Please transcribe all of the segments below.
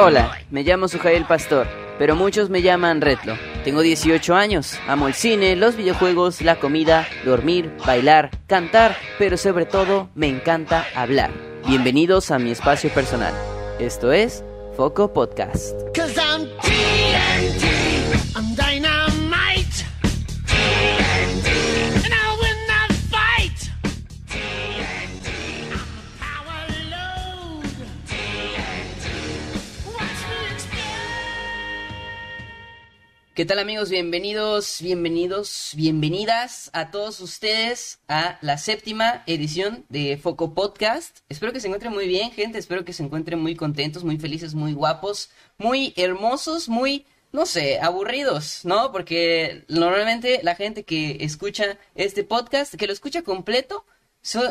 Hola, me llamo Sujael Pastor, pero muchos me llaman Retlo. Tengo 18 años, amo el cine, los videojuegos, la comida, dormir, bailar, cantar, pero sobre todo me encanta hablar. Bienvenidos a mi espacio personal. Esto es Foco Podcast. ¿Qué tal amigos? Bienvenidos, bienvenidos, bienvenidas a todos ustedes a la séptima edición de Foco Podcast. Espero que se encuentren muy bien, gente. Espero que se encuentren muy contentos, muy felices, muy guapos, muy hermosos, muy, no sé, aburridos, ¿no? Porque normalmente la gente que escucha este podcast, que lo escucha completo,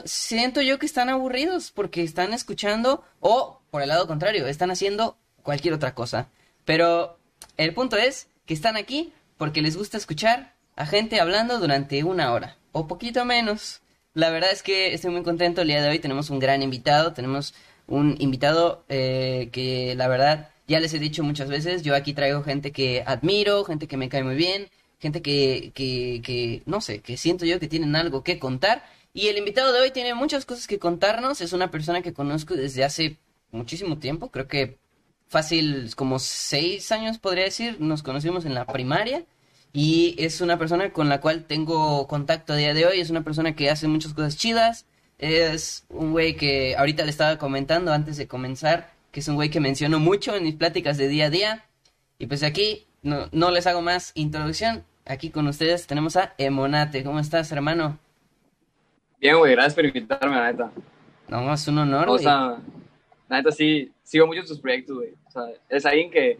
siento yo que están aburridos porque están escuchando o, por el lado contrario, están haciendo cualquier otra cosa. Pero el punto es que están aquí porque les gusta escuchar a gente hablando durante una hora o poquito menos. La verdad es que estoy muy contento el día de hoy. Tenemos un gran invitado. Tenemos un invitado eh, que la verdad ya les he dicho muchas veces. Yo aquí traigo gente que admiro, gente que me cae muy bien, gente que, que, que no sé, que siento yo que tienen algo que contar. Y el invitado de hoy tiene muchas cosas que contarnos. Es una persona que conozco desde hace muchísimo tiempo. Creo que fácil como seis años podría decir, nos conocimos en la primaria y es una persona con la cual tengo contacto a día de hoy, es una persona que hace muchas cosas chidas, es un güey que ahorita le estaba comentando antes de comenzar, que es un güey que menciono mucho en mis pláticas de día a día y pues aquí no, no les hago más introducción, aquí con ustedes tenemos a Emonate, ¿cómo estás hermano? Bien, güey, gracias por invitarme, la neta. No, es un honor, O güey. La neta sí, sigo mucho tus proyectos, güey. O sea, es alguien que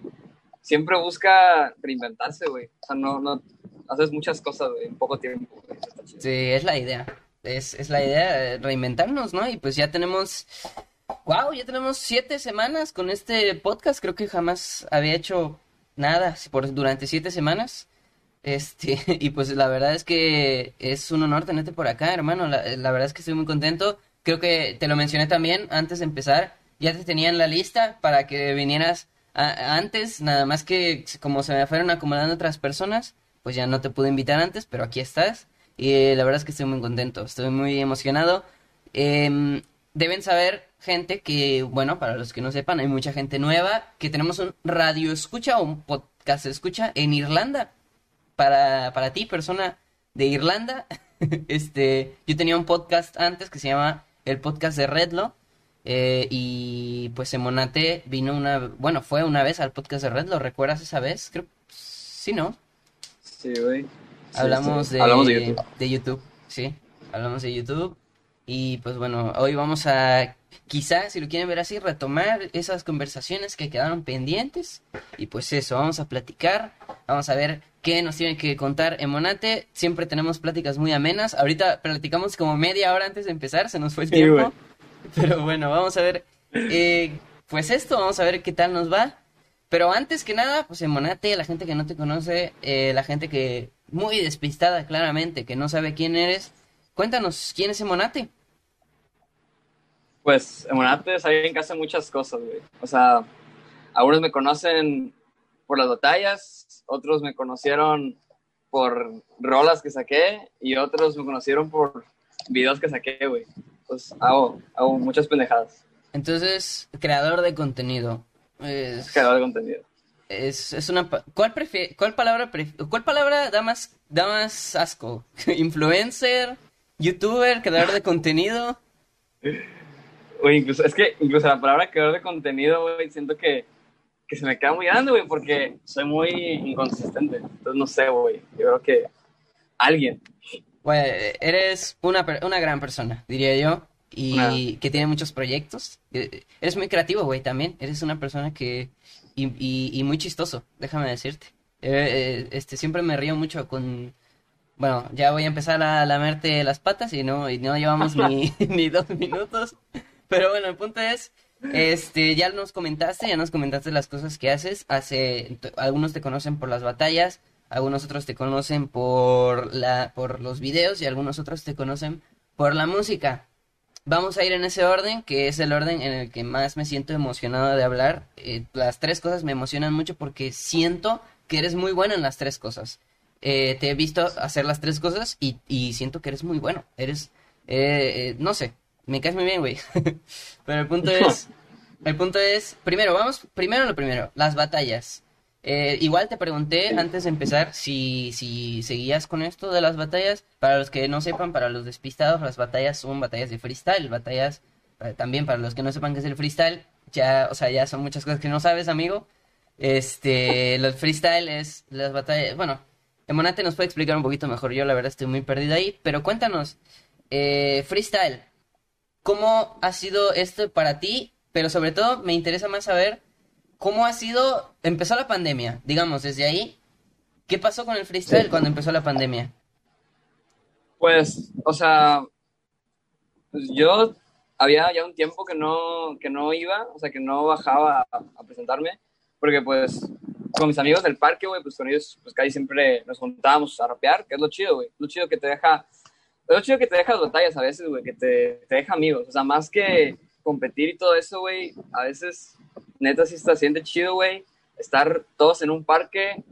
siempre busca reinventarse, güey. O sea, no, no, haces muchas cosas, güey, en poco tiempo. Sí, es la idea. Es, es la idea, eh, reinventarnos, ¿no? Y pues ya tenemos, wow, ya tenemos siete semanas con este podcast. Creo que jamás había hecho nada por, durante siete semanas. Este, y pues la verdad es que es un honor tenerte por acá, hermano. La verdad es que estoy muy contento. Creo que te lo mencioné también antes de empezar. Ya te tenía en la lista para que vinieras a- antes, nada más que como se me fueron acomodando otras personas, pues ya no te pude invitar antes, pero aquí estás. Y eh, la verdad es que estoy muy contento, estoy muy emocionado. Em, deben saber, gente, que, bueno, para los que no sepan, hay mucha gente nueva, que tenemos un radio escucha o un podcast escucha en Irlanda. Para, para ti, persona de Irlanda, este, yo tenía un podcast antes que se llama el podcast de Redlo. Eh, y pues Emonate vino una, bueno, fue una vez al podcast de Redlo, ¿recuerdas esa vez? Creo, sí, ¿no? Sí, güey. Sí, Hablamos sí. de, Hablamos de YouTube. de YouTube, sí, hablamos de YouTube. Y pues bueno, hoy vamos a, quizá, si lo quieren ver así, retomar esas conversaciones que quedaron pendientes. Y pues eso, vamos a platicar, vamos a ver qué nos tiene que contar Emonate. Siempre tenemos pláticas muy amenas. Ahorita platicamos como media hora antes de empezar, se nos fue el Sí, tiempo. güey. Pero bueno, vamos a ver, eh, pues esto, vamos a ver qué tal nos va. Pero antes que nada, pues Emonate, la gente que no te conoce, eh, la gente que muy despistada claramente, que no sabe quién eres, cuéntanos, ¿quién es Emonate? Pues, Emonate es que hace muchas cosas, güey. O sea, algunos me conocen por las batallas, otros me conocieron por rolas que saqué y otros me conocieron por videos que saqué, güey. Pues hago, hago muchas pendejadas. Entonces, creador de contenido. Es, Creador de contenido. es, es una... ¿Cuál, prefi- cuál palabra pref- cuál palabra da más, da más asco? ¿Influencer? ¿Youtuber? ¿Creador de contenido? Güey, incluso, es que incluso la palabra creador de contenido, güey, siento que, que se me queda muy grande, güey, porque soy muy inconsistente. Entonces, no sé, güey. Yo creo que alguien. Bueno, eres una, una gran persona, diría yo, y que tiene muchos proyectos. Eh, Eres muy creativo, güey, también. Eres una persona que... Y, y- y muy chistoso, déjame decirte. Eh, eh, este, siempre me río mucho con... Bueno, ya voy a empezar a lamerte las patas y no, y no llevamos ni, ni dos minutos. Pero bueno, el punto es, este, ya nos comentaste, ya nos comentaste las cosas que haces. Hace, algunos te conocen por las batallas, algunos otros te conocen por la, por los videos y algunos otros te conocen por la música. vamos a ir en ese orden, que es el orden en el que más me siento emocionado de hablar. Eh, las tres cosas me emocionan mucho porque siento que eres muy bueno en las tres cosas. Eh, te he visto hacer las tres cosas y, y siento que eres muy bueno. Eres, eh, no sé, me caes muy bien, güey. Pero el punto es, el punto es, primero, vamos, primero lo primero, las batallas. Eh, igual te pregunté antes de empezar si, si seguías con esto de las batallas. Para los que no sepan, para los despistados, las batallas son batallas de freestyle. Batallas, eh, también para los que no sepan qué es el freestyle, ya, o sea, ya son muchas cosas que no sabes, amigo. Este, los freestyle es las batallas, bueno, Emonate nos puede explicar un poquito mejor. Yo la verdad estoy muy perdido ahí, pero cuéntanos, eh, freestyle, ¿cómo ha sido esto para ti? Pero sobre todo me interesa más saber cómo ha sido, empezó la pandemia, digamos, desde ahí, ¿qué pasó con el freestyle Sí. cuando empezó la pandemia? Pues, o sea, yo había ya un tiempo que no, que no iba, o sea, que no bajaba a, a presentarme, porque pues con mis amigos del parque, güey, pues con ellos, pues casi siempre nos juntábamos a rapear, que es lo chido, güey, lo chido que te deja, lo chido que te deja las batallas a veces, güey, que te, te deja amigos, o sea, más que competir y todo eso, güey, a veces, neta, sí está siente chido, güey, estar todos en un parque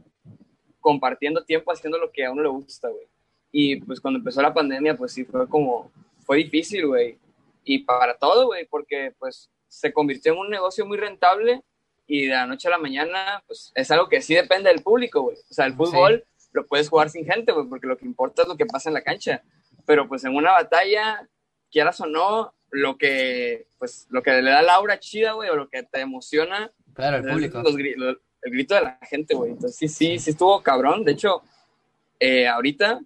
compartiendo tiempo haciendo lo que a uno le gusta, güey. Y pues cuando empezó la pandemia, pues sí fue como, fue difícil, güey. Y para todo, güey, porque pues se convirtió en un negocio muy rentable y de la noche a la mañana, pues es algo que sí depende del público, güey. O sea, el fútbol lo puedes jugar sin gente, güey, porque lo que importa es lo que pasa en la cancha. Pero pues en una batalla, quieras o no, lo que, pues, lo que le da la aura chida, güey, o lo que te emociona, Claro, el público. los el grito de la gente, güey. Entonces, sí, sí, sí estuvo cabrón. De hecho, eh, ahorita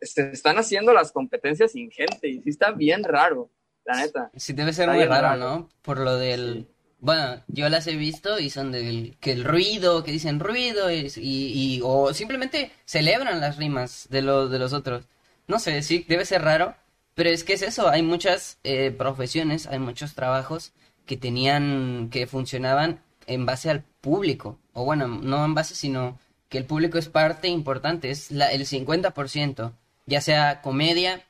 se están haciendo las competencias sin gente y sí está bien raro, la neta. Sí, debe ser Está muy raro. ¿no? Por lo del... Bueno, yo las he visto y son del... que el ruido, que dicen ruido y, y, y- o simplemente celebran las rimas de los, de los otros. No sé, sí, debe ser raro, pero es que es eso, hay muchas eh, profesiones, hay muchos trabajos que tenían, que funcionaban en base al público, o bueno, no en base, sino que el público es parte importante, es la, el 50%, ya sea comedia,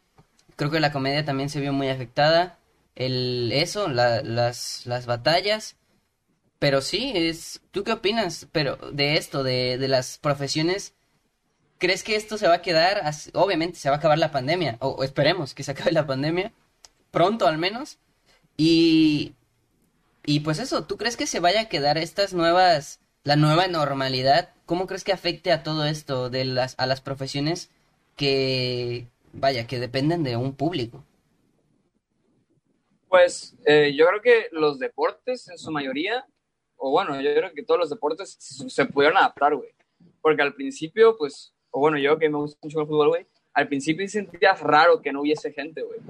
creo que la comedia también se vio muy afectada, el eso, la- las, las batallas, pero sí, es, ¿tú qué opinas pero de esto, de, de las profesiones? ¿Crees que esto se va a quedar? Obviamente se va a acabar la pandemia, o, esperemos que se acabe la pandemia, pronto al menos, y, y pues eso, ¿tú crees que se vaya a quedar estas nuevas, la nueva normalidad? ¿Cómo crees que afecte a todo esto de las, a las profesiones que, vaya, que dependen de un público? Pues eh, yo creo que los deportes en su mayoría, o bueno, yo creo que todos los deportes se pudieron adaptar, güey. Porque al principio, pues, o bueno, yo que me gusta mucho el fútbol, güey, al principio sentías raro que no hubiese gente, güey,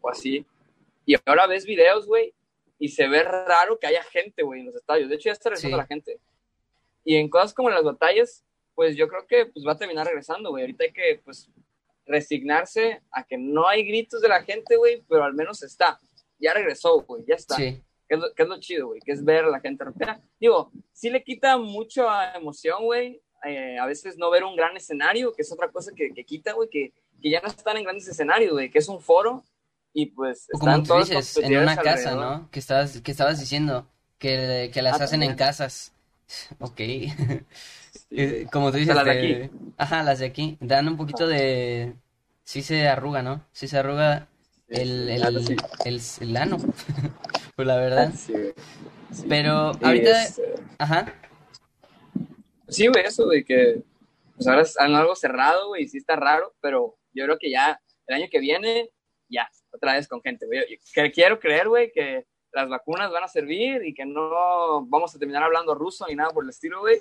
o así. Y ahora ves videos, güey, y se ve raro que haya gente, güey, en los estadios. De hecho, ya está regresando Sí. la gente. Y en cosas como las batallas, pues yo creo que pues va a terminar regresando, güey. Ahorita hay que, pues, resignarse a que no hay gritos de la gente, güey, pero al menos está. Ya regresó, güey, ya está. Sí, ¿Qué es, lo, qué es lo chido, güey? Que es ver a la gente rapear. Digo, sí le quita mucha emoción, güey. Eh, a veces no ver un gran escenario, que es otra cosa que, que quita, güey, que, que ya no están en grandes escenarios, güey, que es un foro y pues o como están tú dices, en una casa, alrededor. ¿no? Que estabas, que estabas diciendo, que, que las Ah, hacen en casas. Ok. Sí, Eh. Como tú dices, las de aquí. Ajá, las de aquí. Dan un poquito de... Sí se arruga, ¿no? Sí se arruga el, el, sí. el, el ano. Pues la verdad. Sí. Pero ahorita... este, Ajá. Sí, güey, eso, güey, que pues ahora es algo cerrado, güey, y sí está raro, pero yo creo que ya el año que viene, ya, otra vez con gente, güey. Que quiero creer, güey, que las vacunas van a servir y que no vamos a terminar hablando ruso ni nada por el estilo, güey,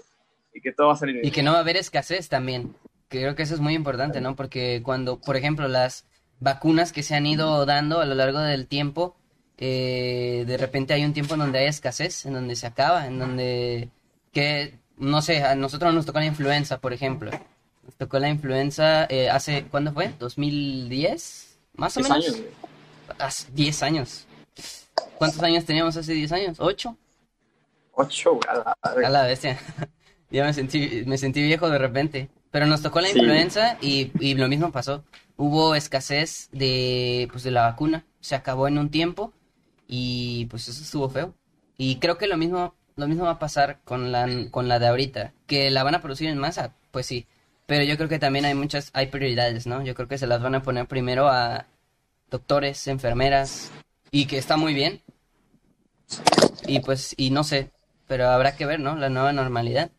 y que todo va a salir Y bien. que no va a haber escasez también. Creo que eso es muy importante, ¿no? Porque cuando, por ejemplo, las vacunas que se han ido dando a lo largo del tiempo, eh, de repente hay un tiempo en donde hay escasez, en donde se acaba, en donde, que, no sé, a nosotros nos tocó la influenza, por ejemplo. Nos tocó la influenza eh, hace, ¿cuándo fue? ¿2010? Más o menos. años. Hace 10 años. ¿Cuántos años teníamos hace 10 años? ¿8? Ocho, güey, a la A la bestia. Ya me sentí, me sentí viejo de repente. Pero nos tocó la Sí. influenza y, y lo mismo pasó. hubo escasez de, pues, de la vacuna, se acabó en un tiempo y pues eso estuvo feo. Y creo que lo mismo, lo mismo va a pasar con la, con la de ahorita, que la van a producir en masa, pues sí, pero yo creo que también hay muchas, hay prioridades, ¿no? Yo creo que se las van a poner primero a doctores, enfermeras, y que está muy bien. Y pues, y no sé, pero habrá que ver, ¿no? La nueva normalidad.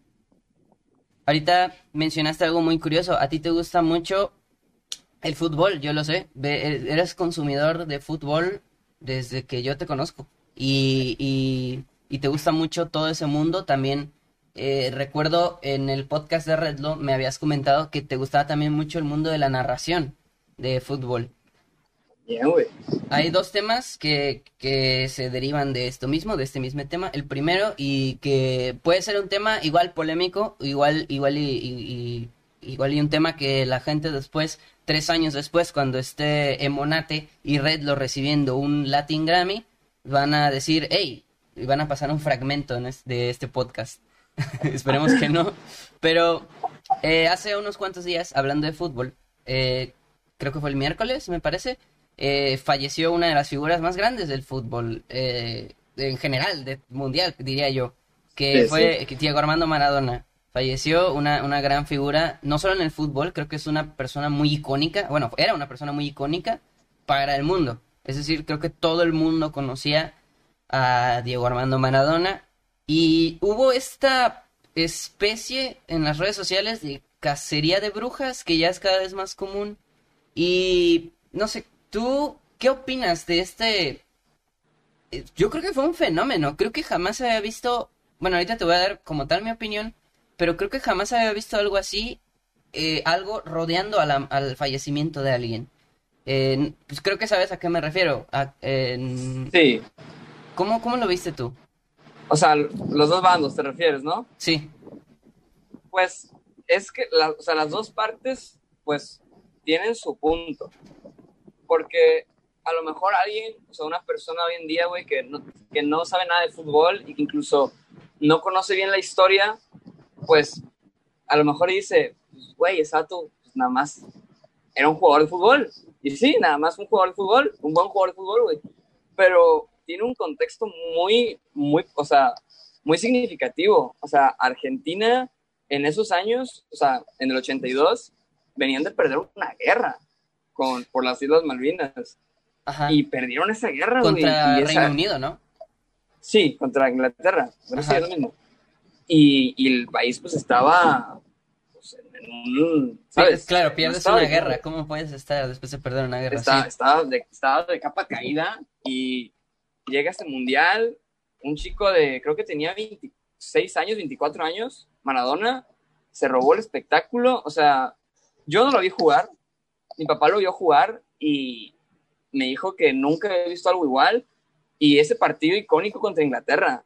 Ahorita mencionaste algo muy curioso. A ti te gusta mucho el fútbol, yo lo sé. E- Eres consumidor de fútbol desde que yo te conozco. Y, y, y te gusta mucho todo ese mundo. También eh, recuerdo en el podcast de Redlo me habías comentado que te gustaba también mucho el mundo de la narración de fútbol. Güey. Hay dos temas que, que se derivan de esto mismo, de este mismo tema. El primero, y que puede ser un tema igual polémico, igual, igual y, y- y- igual y un tema que la gente después, tres años después, cuando esté Emonate y Red lo recibiendo un Latin Grammy, van a decir, hey, van a pasar un fragmento de este podcast. Esperemos que no. Pero eh, hace unos cuantos días, hablando de fútbol, eh, creo que fue el miércoles, me parece, eh, falleció una de las figuras más grandes del fútbol, eh, en general, de mundial, diría yo, que Sí, fue que Diego Armando Maradona. Falleció una, una gran figura, no solo en el fútbol, creo que es una persona muy icónica, bueno, era una persona muy icónica para el mundo. Es decir, creo que todo el mundo conocía a Diego Armando Maradona y hubo esta especie en las redes sociales de cacería de brujas que ya es cada vez más común. Y no sé, ¿tú qué opinas de este? eh, Yo creo que fue un fenómeno, creo que jamás había visto, bueno, ahorita te voy a dar como tal mi opinión, pero creo que jamás había visto algo así, eh, algo rodeando al fallecimiento de alguien. Eh, pues creo que sabes a qué me refiero. Sí. ¿Cómo, ¿Cómo lo viste tú? O sea, los dos bandos te refieres, ¿no? Sí, Pues es que la- o sea, las dos partes, pues, tienen su punto. Porque a lo mejor alguien, o sea, una persona hoy en día, güey, que no, que no sabe nada de fútbol y que incluso no conoce bien la historia, pues, a lo mejor dice, pues, güey, vato, pues, nada más era un jugador de fútbol. Y sí, nada más un jugador de fútbol, un buen jugador de fútbol, güey. Pero tiene un contexto muy, muy, o sea, muy significativo. O sea, Argentina en esos años, o sea, en el 82, venían de perder una guerra con, por las Islas Malvinas. ajá. Y perdieron esa guerra. Contra y esa- Reino Unido, ¿no? Sí, contra Inglaterra. Es lo mismo. Y, y el país, pues, estaba pues, en un... ¿sabes? Claro, pierdes una de guerra. ¿Cómo puedes estar después de perder una guerra? Estaba, Sí. estaba, de, estaba de capa caída y llega este mundial, un chico de, creo que tenía 26 años, 24 años, Maradona, se robó el espectáculo, o sea, yo no lo vi jugar, mi papá lo vio jugar y me dijo que nunca había visto algo igual y ese partido icónico contra Inglaterra,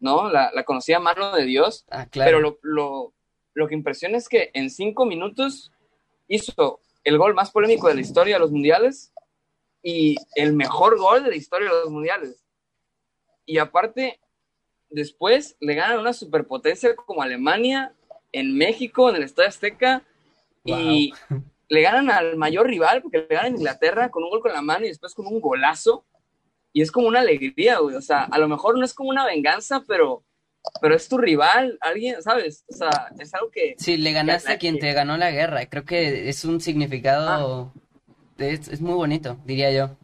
¿no? La, la conocía mano de Dios, Ah, claro. pero lo, lo, lo que impresiona es que en cinco minutos hizo el gol más polémico de la historia de los mundiales y el mejor gol de la historia de los mundiales. Y aparte, después le ganan una superpotencia como Alemania en México, en el Estadio Azteca, y le ganan al mayor rival, porque le ganan a Inglaterra con un gol con la mano y después con un golazo. Y es como una alegría, güey. O sea, a lo mejor no es como una venganza, pero, pero es tu rival, alguien, ¿sabes? O sea, es algo que... Sí, le ganaste a quien te ganó la guerra. Creo que es un significado. Ah. Es, es muy bonito, diría yo.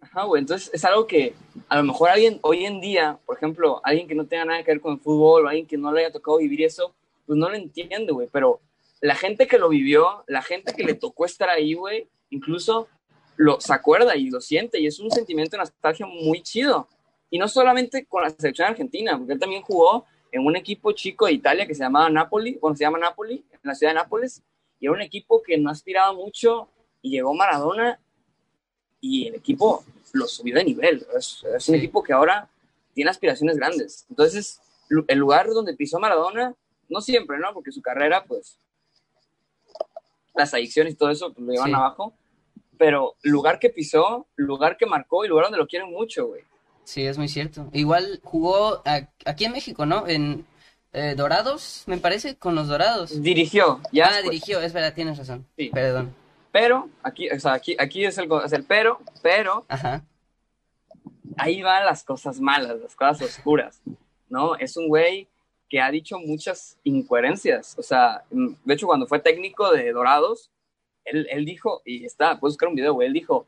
Ajá, güey. Entonces es algo que a lo mejor alguien hoy en día, por ejemplo, alguien que no tenga nada que ver con el fútbol o alguien que no le haya tocado vivir eso, pues no lo entiende, güey. Pero la gente que lo vivió, la gente que le tocó estar ahí, güey, incluso lo, se acuerda y lo siente y es un sentimiento de nostalgia muy chido. Y no solamente con la selección argentina, porque él también jugó en un equipo chico de Italia que se llamaba Napoli, bueno, se llama Napoli, en la ciudad de Nápoles, y era un equipo que no aspiraba mucho y llegó Maradona y el equipo lo subió de nivel. Es, es un Sí. equipo que ahora tiene aspiraciones grandes. Entonces, el lugar donde pisó Maradona, no siempre, ¿no? Porque su carrera, pues, las adicciones y todo eso pues, lo llevan Sí. abajo. Pero lugar que pisó, lugar que marcó y lugar donde lo quieren mucho, güey. Sí, es muy cierto. Igual jugó aquí en México, ¿no? En eh, Dorados, me parece, con los Dorados. Dirigió, ya ah, dirigió, es verdad, tienes razón. Sí. Perdón. Pero, aquí, o sea, aquí, aquí es, el, es el pero, pero Ajá. ahí van las cosas malas, las cosas oscuras, ¿no? Es un güey que ha dicho muchas incoherencias. O sea, mm, de hecho, cuando fue técnico de Dorados, él, él dijo, y está, puedes buscar un video, güey, él dijo,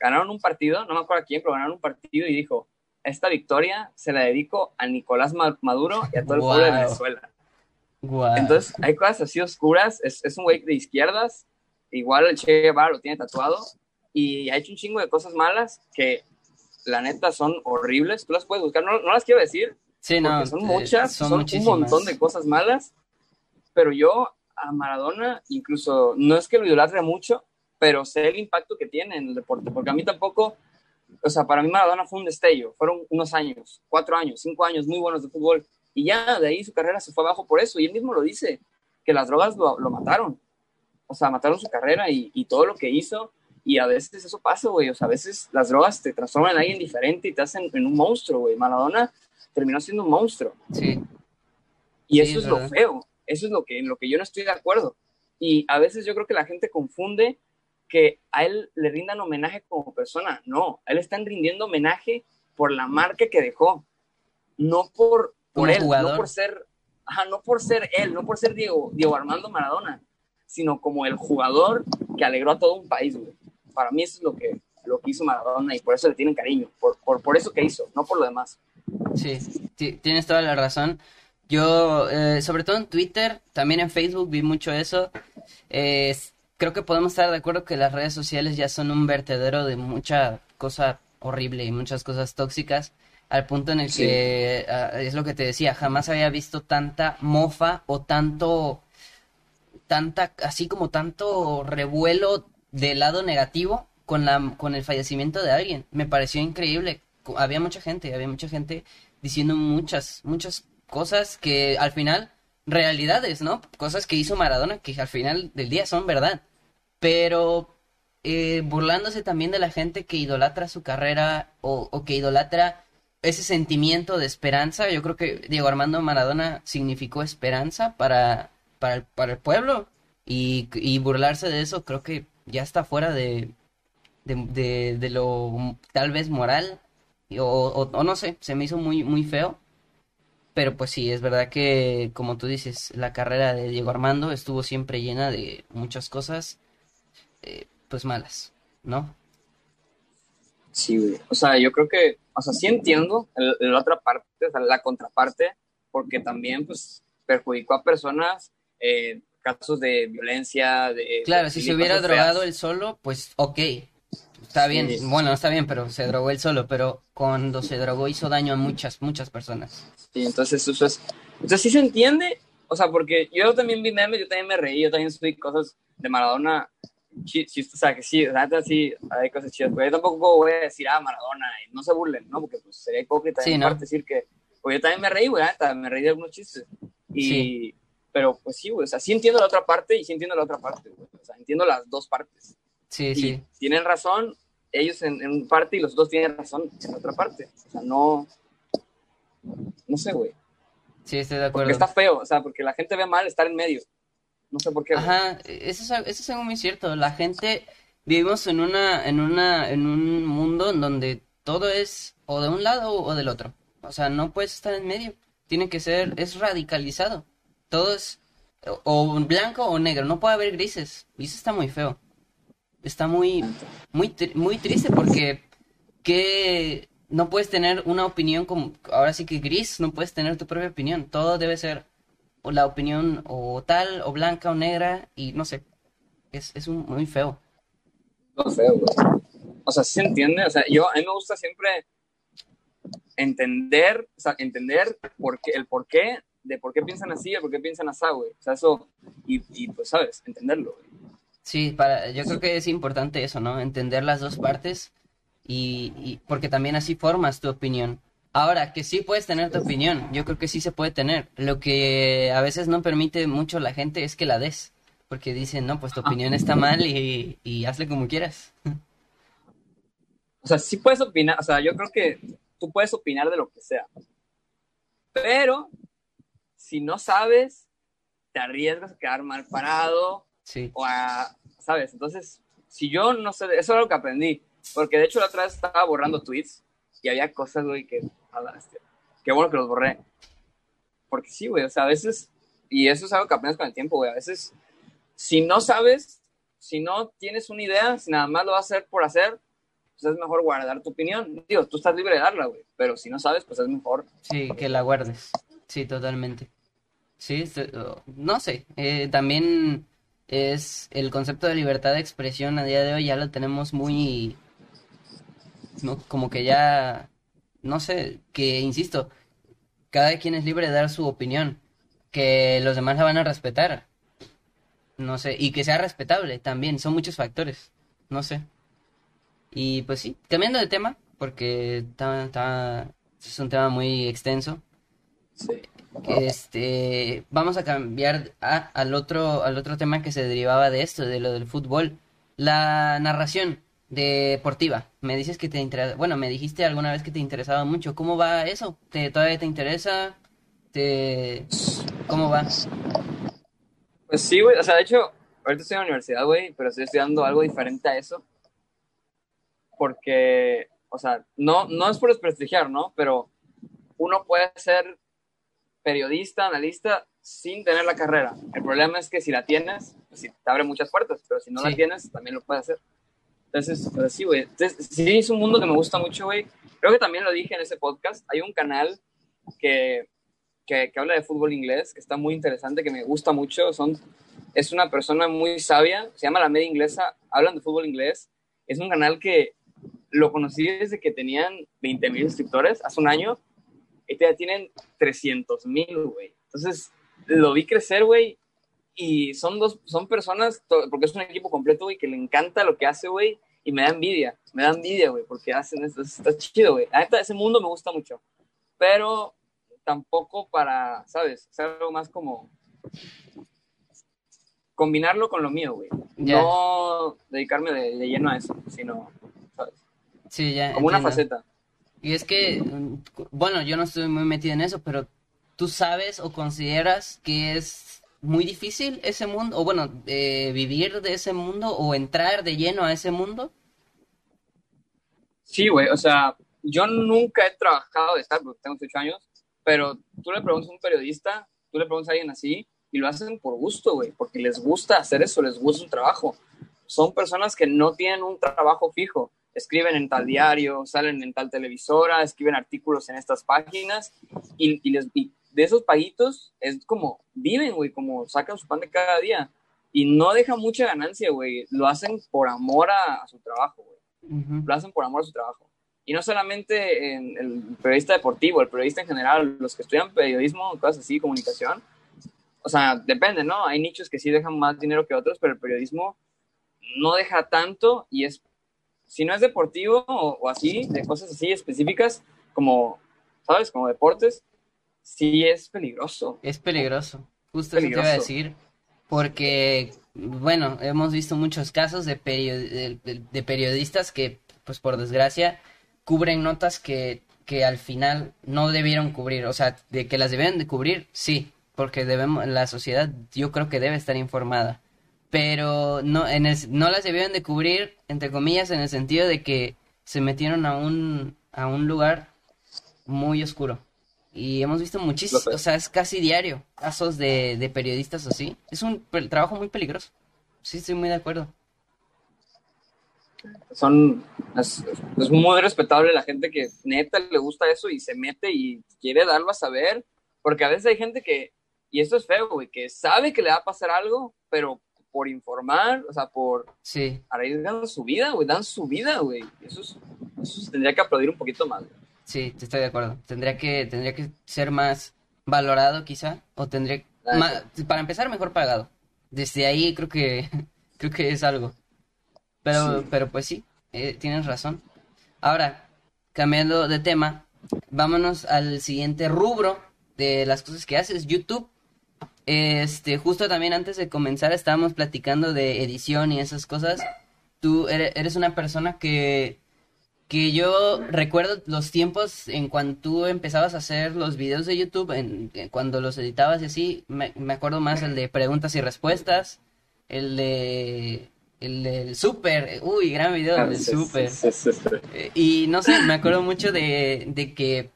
ganaron un partido, no me acuerdo a quién, pero ganaron un partido y dijo, esta victoria se la dedico a Nicolás Ma- Maduro y a todo el pueblo de Wow. Venezuela. Guau. Entonces, hay cosas así oscuras. Es, es un güey de izquierdas. Igual el Che Guevara lo tiene tatuado. Y ha hecho un chingo de cosas malas que, la neta, son horribles. Tú las puedes buscar. No, no las quiero decir, sí, no, son muchas. Son, un muchísimas. montón de cosas malas. Pero yo, a Maradona, incluso, no es que lo idolatre mucho, pero sé el impacto que tiene en el deporte. Porque a mí tampoco. O sea, para mí Maradona fue un destello. Fueron unos años, cuatro años, cinco años muy buenos de fútbol. Y ya de ahí su carrera se fue abajo por eso. Y él mismo lo dice, que las drogas lo, lo mataron. O sea, mataron su carrera y, y todo lo que hizo. Y a veces eso pasa, güey. O sea, a veces las drogas te transforman en alguien diferente y te hacen en un monstruo, güey. Maradona terminó siendo un monstruo. Sí, Y Sí, eso es es lo verdad. feo. Eso es lo que, en lo que yo no estoy de acuerdo. Y a veces yo creo que la gente confunde que a él le rindan homenaje como persona. No, a él están rindiendo homenaje por la marca que dejó. No por, por él, jugador. no por ser, ajá, no por ser él, no por ser Diego, Diego Armando Maradona, sino como el jugador que alegró a todo un país, güey. Para mí eso es lo que, lo que hizo Maradona y por eso le tienen cariño, por, por, por eso que hizo, no por lo demás. sí, ti- tienes toda la razón. Yo, eh, sobre todo en Twitter, también en Facebook vi mucho eso. Eh, creo que podemos estar de acuerdo que las redes sociales ya son un vertedero de mucha cosa horrible y muchas cosas tóxicas, al punto en el Sí. que, ah, es lo que te decía, jamás había visto tanta mofa o tanto, tanta, así como tanto revuelo del lado negativo con la, con el fallecimiento de alguien. Me pareció increíble. Había mucha gente, había mucha gente diciendo muchas, muchas cosas que al final, realidades, ¿no? Cosas que hizo Maradona que al final del día son verdad. Pero eh, burlándose también de la gente que idolatra su carrera o que idolatra ese sentimiento de esperanza. Yo creo que Diego Armando Maradona significó esperanza para, para, el, para el pueblo y, burlarse de eso creo que ya está fuera de, de, de, lo tal vez moral o, o, no sé, se me hizo muy, muy feo. Pero pues sí, es verdad que, como tú dices, la carrera de Diego Armando estuvo siempre llena de muchas cosas, eh, pues malas, ¿no? Sí. O sea, yo creo que, o sea, sí entiendo la otra parte, la contraparte, porque también, pues, perjudicó a personas, eh, casos de violencia, de... Claro, si se hubiera drogado feas. él solo, pues ok, está Sí. bien, bueno, no está bien, pero se drogó él solo, pero cuando se drogó hizo daño a muchas, muchas personas. Sí, entonces eso es... Entonces sí se entiende, o sea, porque yo también vi memes, yo también me reí, yo también subí cosas de Maradona, chi- chi- o sea, que sí, o sea, sí, hay cosas chidas, pero yo tampoco voy a decir, ah, Maradona, y no se burlen, ¿no? Porque pues sería hipócrita Sí, ¿no? parte decir que, pues yo también me reí, güey, me reí de algunos chistes, y... Sí. Pero pues sí, güey, o sea, sí entiendo la otra parte y sí entiendo la otra parte, güey, o sea, entiendo las dos partes. Sí, y sí, tienen razón ellos en, en parte y los dos tienen razón en otra parte. O sea, no. No sé, güey. sí, estoy de Porque acuerdo. está feo, o sea, porque la gente ve mal estar en medio. No sé por qué. güey. Ajá, eso es, eso es algo muy cierto. La gente vivimos en una, en una, en un mundo en donde todo es o de un lado o del otro. O sea, no puedes estar en medio. Tiene que ser, es radicalizado. Todo es o, o blanco o negro. No puede haber grises. Y eso está muy feo. Está muy, muy, muy triste porque que no puedes tener una opinión como, ahora sí que gris, no puedes tener tu propia opinión. Todo debe ser o la opinión o tal, o blanca o negra, y no sé. Es, es un- muy feo. No feo. O sea, se entiende. O sea, yo, a mí me gusta siempre entender, o sea, entender por qué, el por qué, de por qué piensan así, de por qué piensan así, güey. O sea, eso, y, y pues, ¿sabes? Entenderlo, güey. Sí, para, yo creo que es importante eso, ¿no? Entender las dos partes y, y porque también así formas tu opinión. Ahora, que sí puedes tener tu opinión, yo creo que sí se puede tener. Lo que a veces no permite mucho la gente es que la des, porque dicen, no, pues tu opinión está mal y, y hazle como quieras. O sea, sí puedes opinar, o sea, yo creo que tú puedes opinar de lo que sea. Pero si no sabes, te arriesgas a quedar mal parado, Sí. o a, ¿sabes? Entonces, si yo no sé, eso es algo que aprendí, porque de hecho la otra vez estaba borrando tweets y había cosas, güey, que, qué bueno que los borré. Porque sí, güey, o sea, a veces, y eso es algo que aprendes con el tiempo, güey, a veces, si no sabes, si no tienes una idea, si nada más lo vas a hacer por hacer, pues es mejor guardar tu opinión. Digo, tú estás libre de darla, güey, pero si no sabes, pues es mejor. Sí, que la guardes. Sí, totalmente. Sí, no sé. eh, también es el concepto de libertad de expresión a día de hoy ya lo tenemos muy, no, como que ya, no sé, que insisto, cada quien es libre de dar su opinión, que los demás la van a respetar. No sé, y que sea respetable también, son muchos factores. No sé. Y pues sí, cambiando de tema, porque está, está- es un tema muy extenso. Sí. Este, vamos a cambiar a- al otro, al otro tema que se derivaba de esto, de lo del fútbol. La narración deportiva. Me dices que te interesa, bueno, me dijiste alguna vez que te interesaba mucho. ¿Cómo va eso? ¿Te, todavía te interesa? ¿Te, cómo va? Pues sí, güey, o sea, de hecho, ahorita estoy en la universidad, güey, pero estoy estudiando algo diferente a eso. Porque, o sea, no, no es por desprestigiar, ¿no? Pero uno puede ser periodista, analista, sin tener la carrera. El problema es que si la tienes, pues sí, te abre muchas puertas, pero si no Sí. la tienes, también lo puedes hacer. Entonces, pues sí, güey. Sí, es un mundo que me gusta mucho, güey. Creo que también lo dije en ese podcast. Hay un canal que, que, que habla de fútbol inglés, que está muy interesante, que me gusta mucho. Son, es una persona muy sabia, se llama La Media Inglesa, hablan de fútbol inglés. Es un canal que lo conocí desde que tenían 20 mil suscriptores, hace un año. Este ya tienen 300 mil, güey. Entonces, lo vi crecer, güey. Y son dos, son personas, porque es un equipo completo, güey, que le encanta lo que hace, güey. Y me da envidia, me da envidia, güey, porque hacen esto. Está chido, güey. La neta, ese mundo me gusta mucho. Pero tampoco para, ¿sabes? Hacer algo más como combinarlo con lo mío, güey. Ya. No dedicarme de, de lleno a eso, sino, ¿sabes? Sí, ya Como una entiendo. faceta. Y es que, bueno, yo no estoy muy metido en eso, pero ¿tú sabes o consideras que es muy difícil ese mundo? O bueno, vivir de ese mundo o entrar de lleno a ese mundo? Sí, güey, o sea, yo nunca he trabajado de estar porque tengo 18 años, pero tú le preguntas a un periodista, tú le preguntas a alguien así, y lo hacen por gusto, güey, porque les gusta hacer eso, les gusta su trabajo. Son personas que no tienen un trabajo fijo, escriben en tal diario, salen en tal televisora, escriben artículos en estas páginas, y, y les, y de esos paguitos es como viven, güey, como sacan su pan de cada día. Y no dejan mucha ganancia, güey. Lo hacen por amor a, a su trabajo, güey lo hacen por amor a su trabajo. Y no solamente en el periodista deportivo, el periodista en general, los que estudian periodismo, cosas así, comunicación. O sea, depende, ¿no? Hay nichos que sí dejan más dinero que otros, pero el periodismo no deja tanto y es, si no es deportivo o, o así, de cosas así específicas, como, ¿sabes? Como deportes, sí es peligroso. Es peligroso, justo eso te iba a Peligroso. decir, porque, bueno, hemos visto muchos casos de, perio- de, de- de periodistas que, pues por desgracia, cubren notas que, que al final no debieron cubrir, o sea, de que las debieron de cubrir, sí, porque debemos, la sociedad yo creo que debe estar informada, pero no, en el- no las debieron de cubrir, entre comillas, en el sentido de que se metieron a un, a un lugar muy oscuro. Y hemos visto muchísimo, Lo sé. o sea, es casi diario casos de, de periodistas así. Es un trabajo muy peligroso. Sí, estoy muy de acuerdo. son es, es muy respetable la gente que neta le gusta eso y se mete y quiere darlo a saber, porque a veces hay gente que, y esto es feo, güey, que sabe que le va a pasar algo, pero por informar, o sea, por Sí, arriesgan su vida, güey, dan su vida, güey. Eso, es- eso se tendría que aplaudir un poquito más. güey. sí, te estoy de acuerdo. Tendría que, tendría que ser más valorado quizá, o tendría, Ah, ma- para empezar, mejor pagado. Desde ahí creo que, creo que es algo. Pero, Sí. pero pues sí, eh, tienes razón. Ahora, cambiando de tema, vámonos al siguiente rubro de las cosas que haces, YouTube. Este, justo también antes de comenzar estábamos platicando de edición y esas cosas. Tú ere- eres una persona que, que yo recuerdo los tiempos en cuando tú empezabas a hacer los videos de YouTube, en, en cuando los editabas y así, me, me acuerdo más el de preguntas y respuestas, el de el del Super, uy, gran video Ah, del sí, Super. sí, sí. Eh, Y no sé, me acuerdo mucho de, de que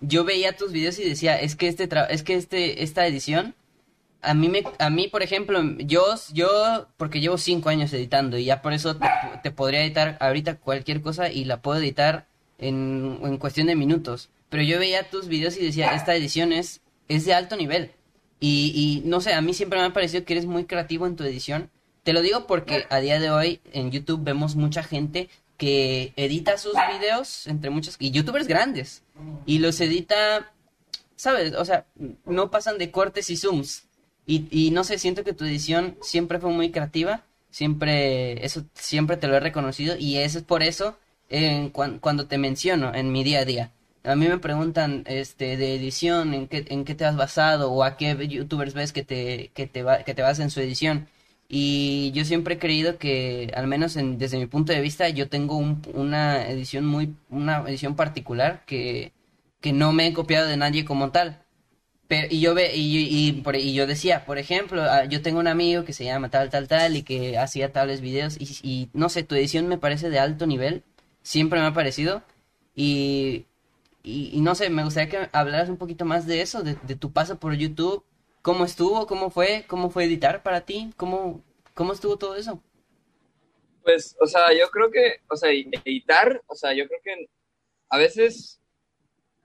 yo veía tus videos y decía, es que este tra- es que este esta edición a mí me a mí por ejemplo, yo yo porque llevo cinco años editando y ya por eso te, te podría editar ahorita cualquier cosa y la puedo editar en, en cuestión de minutos. Pero yo veía tus videos y decía, esta edición es es de alto nivel. Y, y no sé, a mí siempre me ha parecido que eres muy creativo en tu edición. Te lo digo porque a día de hoy en YouTube vemos mucha gente que edita sus videos, entre muchos, y youtubers grandes, y los edita, ¿sabes? O sea, no pasan de cortes y zooms. Y, y no sé, siento que tu edición siempre fue muy creativa, siempre, eso siempre te lo he reconocido, y eso es por eso cuando te menciono en mi día a día. A mí me preguntan este de edición, en qué, en qué te has basado o a qué youtubers ves que te, que te, va, que te vas en su edición. Y yo siempre he creído que, al menos en- desde mi punto de vista, yo tengo un- una edición muy, una edición particular que, que no me he copiado de nadie como tal. Pero, y yo ve, y, y, por- y yo decía, por ejemplo, ah, yo tengo un amigo que se llama tal, tal, tal, y que hacía tales videos, y, y no sé, tu edición me parece de alto nivel, siempre me ha parecido, y, y, no sé, me gustaría que hablaras un poquito más de eso, de, de tu paso por YouTube, cómo estuvo, cómo fue, cómo fue editar para ti, cómo, cómo estuvo todo eso. Pues, o sea, yo creo que, o sea, editar, o sea, yo creo que a veces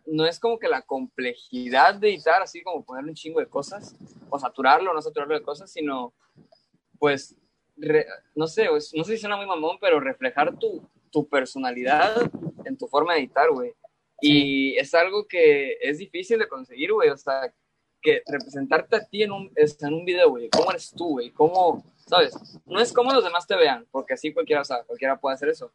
no es como que la complejidad de editar, así como ponerle un chingo de cosas, o saturarlo o no saturarlo de cosas, sino, pues, re- no sé, no sé si suena muy mamón, pero reflejar tu, tu personalidad en tu forma de editar, güey. Y es algo que es difícil de conseguir, güey, o sea, que representarte a ti en un, en un video, güey, cómo eres tú, güey, cómo, ¿sabes? No es como los demás te vean, porque así cualquiera, o sea, cualquiera puede hacer eso,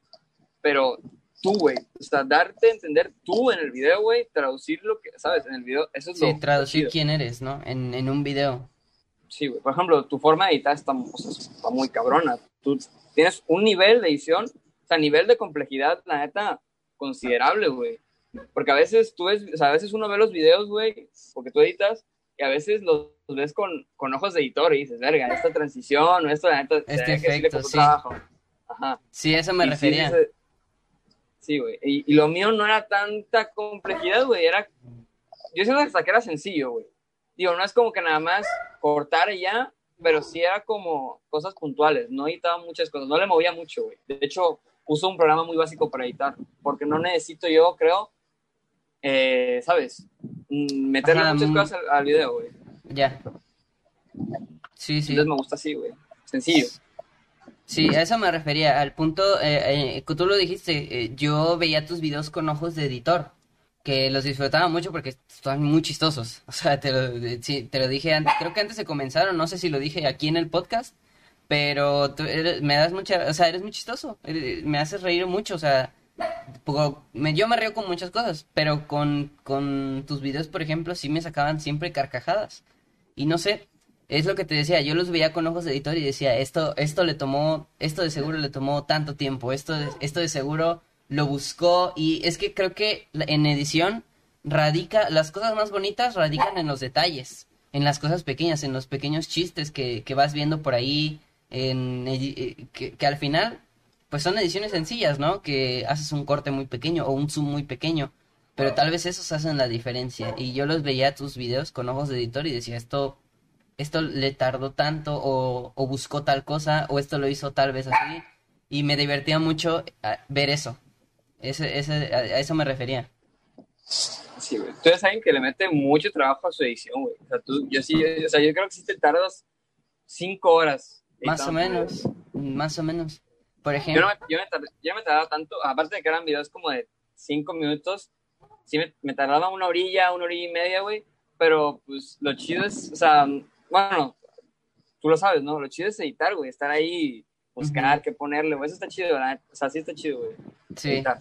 pero tú, güey, o sea, darte a entender tú en el video, güey, traducir lo que, ¿sabes? En el video, eso es Sí, lo traducir chido. quién eres, ¿no? En, en un video. Sí, güey. Por ejemplo, tu forma de editar está, o sea, está muy cabrona. Tú tienes un nivel de edición, o sea, nivel de complejidad, la neta, considerable, güey. Porque a veces tú ves, o sea, a veces uno ve los videos, güey, porque tú editas, y a veces los, los ves con, con ojos de editor y dices, verga, esta transición o esto, la neta, Este sí efecto, sí. trabajo. Ajá. Sí, eso me Y sí, refería. Sí, güey. Y, y lo mío no era tanta complejidad, güey. Era. Yo siento que hasta que era sencillo, güey. Digo, no es como que nada más cortar y ya, pero sí era como cosas puntuales. No editaba muchas cosas. No le movía mucho, güey. De hecho, uso un programa muy básico para editar. Porque no necesito yo, creo, eh, ¿sabes? Mm, Meterle muchas mm. cosas al, al video, güey. Ya. Sí, sí. Entonces me gusta así, güey. Sencillo. Sí, a eso me refería, al punto, eh, eh, tú lo dijiste, eh, yo veía tus videos con ojos de editor, que los disfrutaba mucho porque estaban muy chistosos. O sea, te lo, eh, dije antes, creo que antes se comenzaron, no sé si lo dije aquí en el podcast, pero tú eres- me das mucha, o sea, eres muy chistoso, me haces reír mucho, o sea, yo me río con muchas cosas, pero con, con tus videos, por ejemplo, sí me sacaban siempre carcajadas. Y no sé, es lo que te decía, yo los veía con ojos de editor y decía, esto, esto le tomó, esto de seguro le tomó tanto tiempo, esto de, esto de seguro lo buscó y es que creo que en edición radica, las cosas más bonitas radican en los detalles, en las cosas pequeñas, en los pequeños chistes que, que vas viendo por ahí, en, eh, que, que al final, pues son ediciones sencillas, ¿no? Que haces un corte muy pequeño o un zoom muy pequeño, pero tal vez esos hacen la diferencia y yo los veía tus videos con ojos de editor y decía, esto esto le tardó tanto o, o buscó tal cosa o esto lo hizo tal vez así y me divertía mucho ah, ver eso. Ese, ese, a, eso me refería. Sí, güey. Tú eres alguien que le mete mucho trabajo a su edición, güey. O sea, tú, yo sí, o sea, yo creo que sí te tardas cinco horas. Más o menos, más o menos. Por Yo ejemplo, no, me, yo, me tar- yo me tardaba tanto, aparte de que eran videos como de cinco minutos, sí me, me tardaba una orilla, una orilla y media, güey. Pero pues lo chido es, o sea, bueno, tú lo sabes, ¿no? Lo chido es editar, güey, estar ahí, buscar Ujú. qué ponerle, güey. Eso está chido, ¿verdad? O sea, sí está chido, güey. sí, Editar.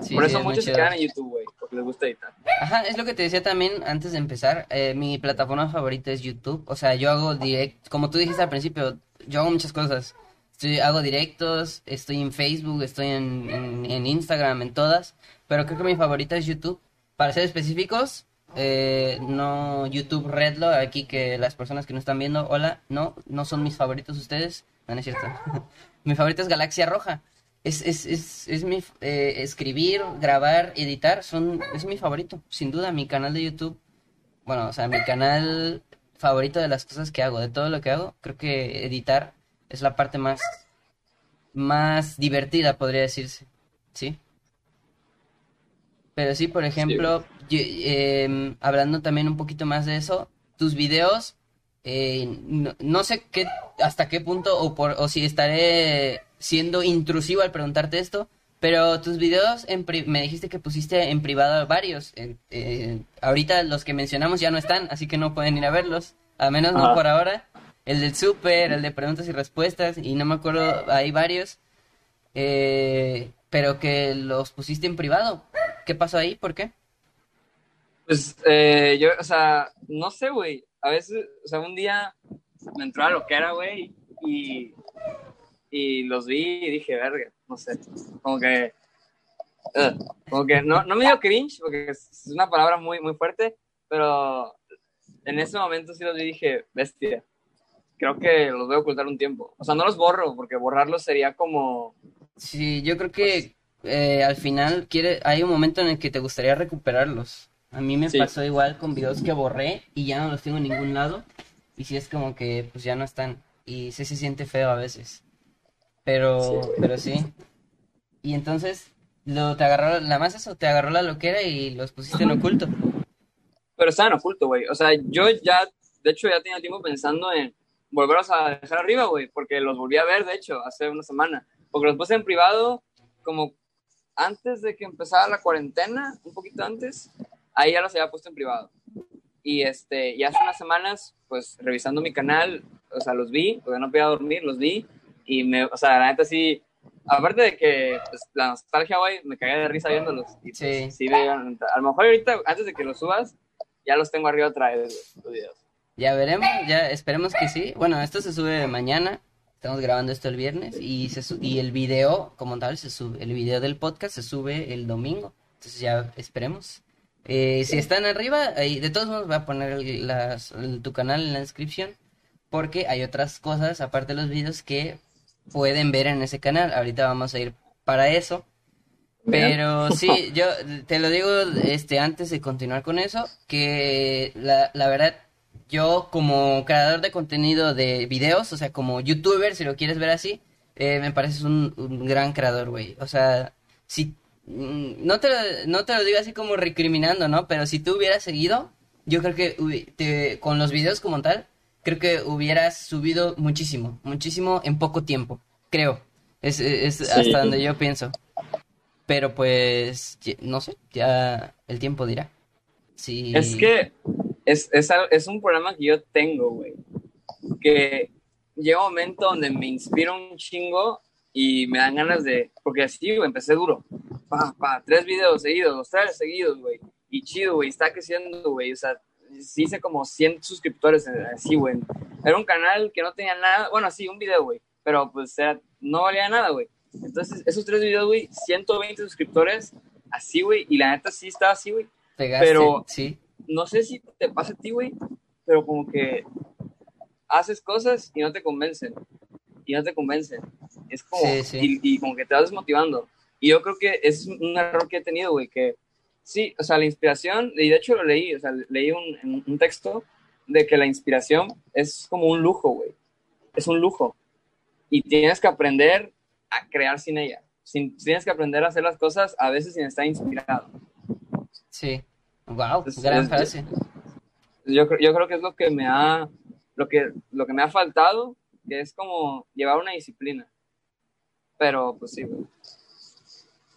sí, Por sí, eso es muy muchos se chido. quedan en YouTube, güey, porque les gusta editar. Ajá, es lo que te decía también antes de empezar. eh, mi plataforma favorita es YouTube. O sea, yo hago direct, como tú dijiste al principio, yo hago muchas cosas. Estoy, hago directos, estoy en Facebook, estoy en, en, en Instagram, en todas. Pero creo que mi favorita es YouTube. Para ser específicos, eh, no YouTube Redlo, aquí que las personas que no están viendo, hola, no, no son mis favoritos ustedes, no, es cierto. mi favorito es Galaxia Roja. Es, es, es, es mi eh, escribir, grabar, editar, son, es mi favorito, sin duda, mi canal de YouTube. Bueno, o sea, mi canal favorito de las cosas que hago, de todo lo que hago, creo que editar es la parte más, más divertida, podría decirse, ¿sí? Pero sí, por ejemplo, yo, em, hablando también un poquito más de eso, tus videos, eh, no, no sé qué, hasta qué punto o, por, o si estaré siendo intrusivo al preguntarte esto, pero tus videos en pri- me dijiste que pusiste en privado varios. eh, ahorita los que mencionamos ya no están, así que no pueden ir a verlos, a menos no por ahora. El del súper, el de preguntas y respuestas, y no me acuerdo, hay varios. Eh, pero que los pusiste en privado. ¿Qué pasó ahí? ¿Por qué? Pues eh, yo, o sea, no sé, güey. A veces, o sea, un día me entró a lo que era, güey, y, y los vi y dije, verga, no sé. Como que, como que no, no me dio cringe, porque es es una palabra muy, muy fuerte, pero en ese momento sí los vi y dije, bestia. Creo que los voy a ocultar un tiempo. O sea, no los borro, porque borrarlos sería como, Sí, yo creo que eh, al final quiere, hay un momento en el que te gustaría recuperarlos. A mí me Sí. pasó igual con videos que borré y ya no los tengo en ningún lado. Y sí es como que pues ya no están. Y sí se siente feo a veces. Pero, Sí, pero sí. Y entonces, lo, te agarró, la más eso, te agarró la loquera y los pusiste en oculto. pero estaban oculto, güey. O sea, yo ya, de hecho, ya tenía tiempo pensando en volverlos a dejar arriba, güey, porque los volví a ver, de hecho, hace una semana. Porque los puse en privado como antes de que empezara la cuarentena, un poquito antes, ahí ya los había puesto en privado. Y este, y hace unas semanas, pues revisando mi canal, o sea, los vi, porque no podía dormir, los vi, y me, o sea, la neta sí, aparte de que pues, la nostalgia, güey, me cagué de risa viéndolos. Y, pues, Sí. sí, me- a lo mejor ahorita, antes de que los subas, ya los tengo arriba otra vez, los videos. Ya veremos, ya esperemos que sí. Bueno, esto se sube mañana. Estamos grabando esto el viernes y se y el video como tal se sube, el video del podcast se sube el domingo. Entonces ya esperemos. Eh, si están arriba, de todos modos voy a poner el- las- el- tu canal en la descripción porque hay otras cosas aparte de los videos que pueden ver en ese canal. Ahorita vamos a ir para eso. Pero sí, yo te lo digo este antes de continuar con eso, que la, la verdad, yo como creador de contenido de videos, o sea, como youtuber, si lo quieres ver así, eh, me pareces un, un gran creador, güey. O sea, si mm, no te lo, no te lo digo así como recriminando, ¿no? Pero si tú hubieras seguido, yo creo que te- con los videos como tal, creo que hubieras subido muchísimo, muchísimo en poco tiempo, creo. Es, es Sí. hasta donde yo pienso. Pero pues, no sé, ya el tiempo dirá. Sí. Es que es, es, es un problema que yo tengo, güey. Que llega un momento donde me inspiro un chingo y me dan ganas de. Porque así, güey, empecé duro. Pa, pa, tres videos seguidos, los tres seguidos, güey. Y chido, güey, está creciendo, güey. O sea, sí hice como 100 suscriptores así, güey. Era un canal que no tenía nada. Bueno, sí, un video, güey. Pero pues era, no valía nada, güey. Entonces, esos tres videos, güey, 120 suscriptores, así, güey. Y la neta sí estaba así, güey pero- sí. No sé si te pasa a ti, güey, pero como que haces cosas y no te convencen. Y no te convencen. Es como, Sí, sí. Y, y como que te vas desmotivando. Y yo creo que es un error que he tenido, güey, que sí, o sea, la inspiración, y de hecho lo leí, o sea, leí un, un texto de que la inspiración es como un lujo, güey. Es un lujo. Y tienes que aprender a crear sin ella. Sin, tienes que aprender a hacer las cosas a veces sin estar inspirado. Sí. Wow, Es- gran es- frase. yo, creo- yo creo que es lo que me ha lo que lo que me ha faltado que es como llevar una disciplina pero pues sí güey.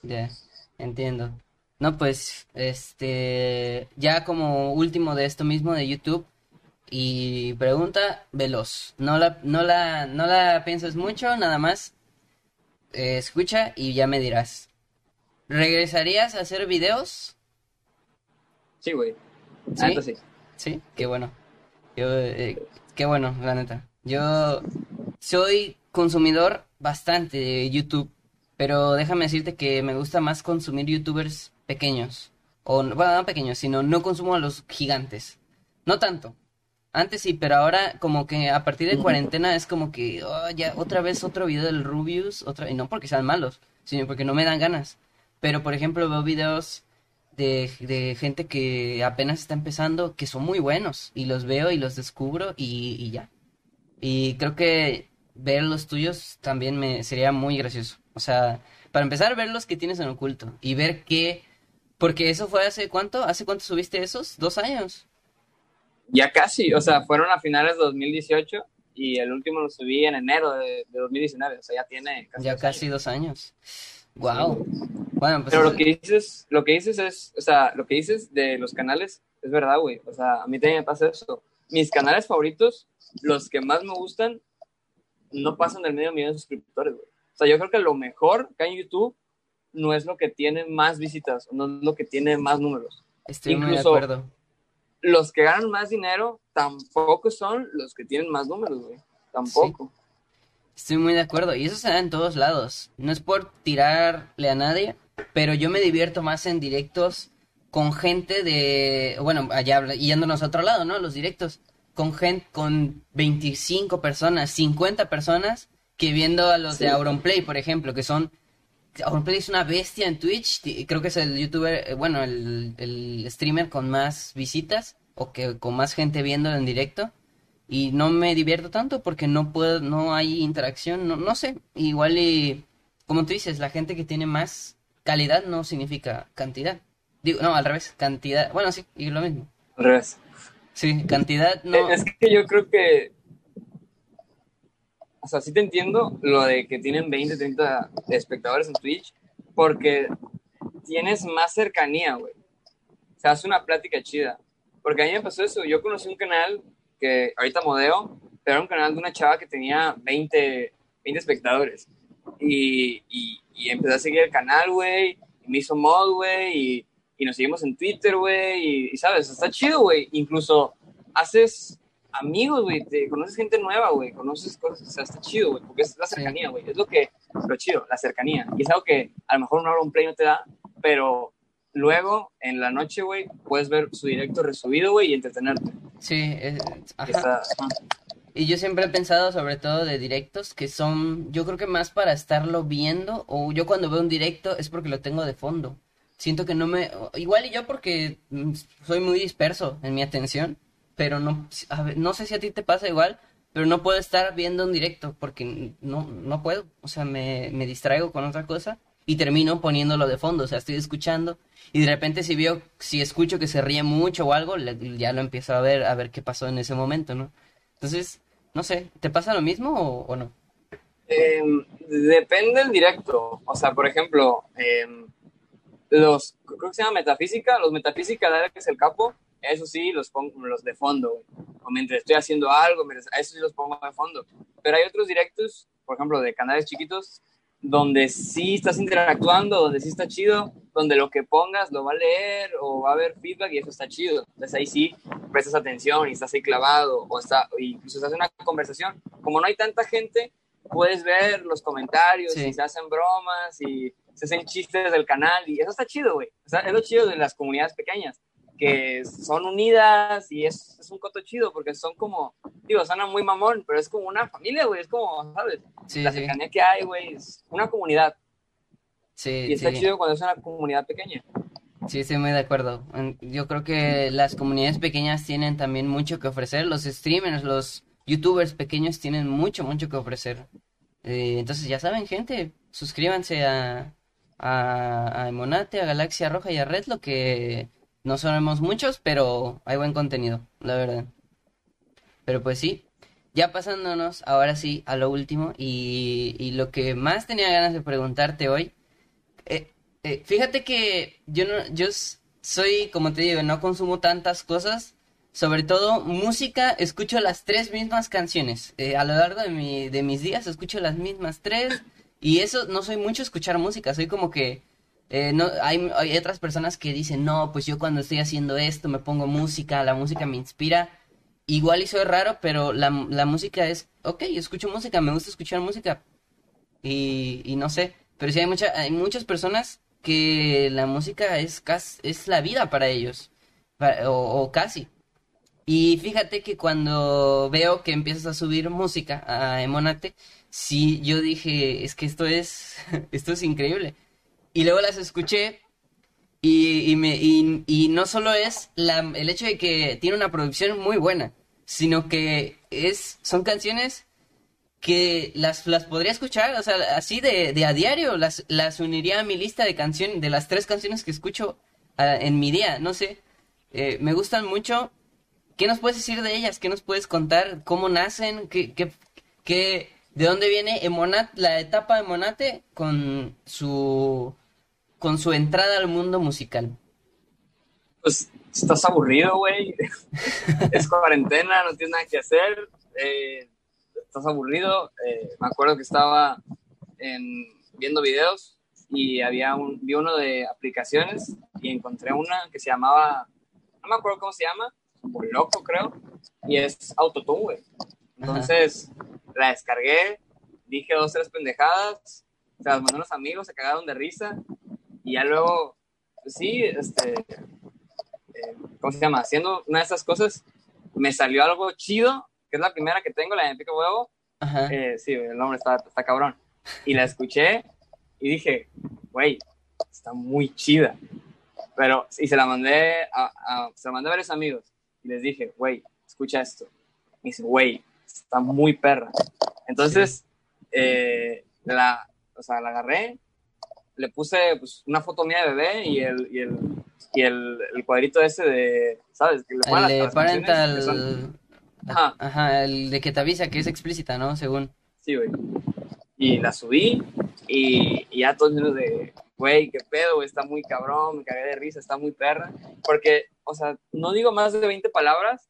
Ya, entiendo. No, pues, este, ya como último de esto mismo de YouTube y pregunta veloz. No la, no la, no la pienses mucho, nada más eh, escucha y ya me dirás. ¿Regresarías a hacer videos? Sí güey La ¿Sí? sí Sí, qué bueno. Yo, eh, qué bueno, la neta. Yo soy consumidor bastante de YouTube, pero déjame decirte que me gusta más consumir YouTubers pequeños O, no- bueno, no pequeños, sino no consumo a los gigantes. No tanto. Antes sí, pero ahora como que a partir de cuarentena es como que oh, ya otra vez otro video del Rubius, otra y no porque sean malos, sino porque no me dan ganas. Pero por ejemplo veo videos de, de gente que apenas está empezando que son muy buenos y los veo y los descubro y, y ya. Y creo que ver los tuyos también me sería muy gracioso. O sea, para empezar ver los que tienes en oculto y ver qué porque eso fue hace cuánto, ¿hace cuánto subiste esos? ¿Dos años? Ya casi, o sea, fueron a finales de 2018 y el último lo subí en enero de, de 2019, o sea, ya tiene casi Ya dos casi años. dos años. Wow. Bueno, pues Pero lo que dices, lo que dices es, o sea, lo que dices de los canales es verdad, güey. O sea, a mí también me pasa eso. Mis canales favoritos, los que más me gustan, no pasan del medio millón de suscriptores, güey. O sea, yo creo que lo mejor que hay en YouTube no es lo que tiene más visitas, no es lo que tiene más números. estoy muy de incluso- acuerdo. Los que ganan más dinero tampoco son los que tienen más números, güey. Tampoco. Estoy muy de acuerdo. Y eso se da en todos lados. No es por tirarle a nadie, pero yo me divierto más en directos con gente de. Bueno, allá yéndonos a otro lado, ¿no? Los directos. Con gente, con 25 personas, 50 personas, que viendo a los Sí. de Auronplay, por ejemplo, que son. Auronplay es una bestia en Twitch. Creo que es el youtuber, eh, bueno, el, el streamer con más visitas, o que con más gente viéndolo en directo y no me divierto tanto porque no puedo, no hay interacción, no, no sé, igual y como tú dices, la gente que tiene más calidad no significa cantidad. Digo, no, al revés, cantidad, bueno, sí, y lo mismo. Al revés. Sí, cantidad no. Es que yo creo que. O sea, sí te entiendo lo de que tienen 20, 30 espectadores en Twitch, porque tienes más cercanía, güey. Se hace una plática chida. Porque a mí me pasó eso. Yo conocí un canal que ahorita modeo, pero era un canal de una chava que tenía 20, 20 espectadores. Y, y, y empecé a seguir el canal, güey. Y me hizo mod, güey. Y, y nos seguimos en Twitter, güey. Y, sabes, está chido, güey. Incluso haces amigos, güey. Conoces gente nueva, güey. Conoces cosas. O sea, está chido, güey. Porque es la cercanía, güey. Es lo que, lo chido, la cercanía. Y es algo que a lo mejor un play no te da, pero luego en la noche, güey, puedes ver su directo resubido, güey, y entretenerte. Sí, es- ajá. está- Y yo siempre he pensado, sobre todo de directos, que son, yo creo que más para estarlo viendo, o yo cuando veo un directo es porque lo tengo de fondo. Siento que no me, igual y yo porque mm, soy muy disperso en mi atención, pero no, a ver, no sé si a ti te pasa igual, pero no puedo estar viendo un directo porque no, no puedo, o sea, me, me distraigo con otra cosa y termino poniéndolo de fondo, o sea, estoy escuchando y de repente si veo, si escucho que se ríe mucho o algo, ya lo empiezo a ver, a ver qué pasó en ese momento, ¿no? Entonces, no sé, ¿te pasa lo mismo o, no? Eh, depende del directo. O sea, por ejemplo, eh, los, creo que se llama metafísica, los metafísica de Alex el Capo, eso sí, los pongo los de fondo. O mientras estoy haciendo algo, eso sí los pongo de fondo. Pero hay otros directos, por ejemplo, de canales chiquitos, donde sí estás interactuando, donde sí está chido, donde lo que pongas lo va a leer o va a haber feedback y eso está chido. Entonces ahí sí prestas atención y estás ahí clavado o, está, incluso estás en una conversación. Como no hay tanta gente, puedes ver los comentarios Sí. y se hacen bromas y se hacen chistes del canal y eso está chido, güey. O sea, es lo chido de las comunidades pequeñas, que son unidas y es, es un coto chido porque son como, digo, suena muy mamón, pero es como una familia, güey. Es como, ¿sabes? Sí, la sí, cercanía que hay, güey, es una comunidad. sí, Y está sí. chido cuando es una comunidad pequeña. Sí, estoy muy de acuerdo. Yo creo que las comunidades pequeñas tienen también mucho que ofrecer. Los streamers, los youtubers pequeños tienen mucho, mucho que ofrecer. Eh, entonces, ya saben, gente, suscríbanse a, a, a Emonate, a Galaxia Roja y a Redlo, que no somos muchos, pero hay buen contenido, la verdad. Pero pues sí, ya pasándonos ahora sí a lo último y, y lo que más tenía ganas de preguntarte hoy. eh, eh, fíjate que yo no, yo soy, como te digo, no consumo tantas cosas. Sobre todo música, escucho las tres mismas canciones. Eh, a lo largo de, mi, de mis días escucho las mismas tres. Y eso, no soy mucho escuchar música, soy como que... eh, no, hay, otras personas que dicen, no, pues yo cuando estoy haciendo esto me pongo música, la música me inspira. Igual y soy raro, pero la, la música es, ok, escucho música, me gusta escuchar música. Y, y no sé, pero sí hay, mucha, hay muchas personas que la música es, cas- es la vida para ellos, o, o casi. Y fíjate que cuando veo que empiezas a subir música a Emonate, sí, yo dije, es que esto es, esto es increíble. Y luego las escuché y, y me, y, no solo es la, el hecho de que tiene una producción muy buena, sino que es, son canciones que las, las podría escuchar, o sea, así de, de a diario, las, las uniría a mi lista de canciones, de las tres canciones que escucho ah, en mi día, no sé, eh, me gustan mucho. ¿Qué nos puedes decir de ellas? ¿Qué nos puedes contar? ¿Cómo nacen? ¿Qué, qué, qué- de dónde viene Emonat, la etapa de Monate con su, con su entrada al mundo musical? Pues estás aburrido, güey. es cuarentena, no tienes nada que hacer. eh, estás aburrido. eh, me acuerdo que estaba en- viendo videos y había un, vi uno de aplicaciones y encontré una que se llamaba, no me acuerdo cómo se llama, o loco creo, y es Autotune, güey. Entonces la descargué, dije dos, tres pendejadas, se las mandé a unos amigos, se cagaron de risa y ya luego, pues sí, este, eh, ¿cómo se llama? Haciendo una de esas cosas, me salió algo chido, que es la primera que tengo, la de Pico Huevo. Ajá. Eh, sí, el nombre está, está cabrón. Y la escuché y dije, güey, está muy chida. Pero, y se la mandé a, a- se la mandé a varios amigos. Y les dije, güey, escucha esto. Y dice, güey, está muy perra. Entonces, eh, la, o sea, la agarré, le puse pues, una foto mía de bebé y el, y el, y el, el cuadrito ese de, ¿sabes? Que le El de son- parental... Ajá. Ajá, el de que te avisa que es explícita, ¿no? Según. Sí, güey. Y la subí y, y ya todos los de, güey, qué pedo, güey, está muy cabrón, me cagué de risa, está muy perra. Porque, o sea, no digo más de 20 palabras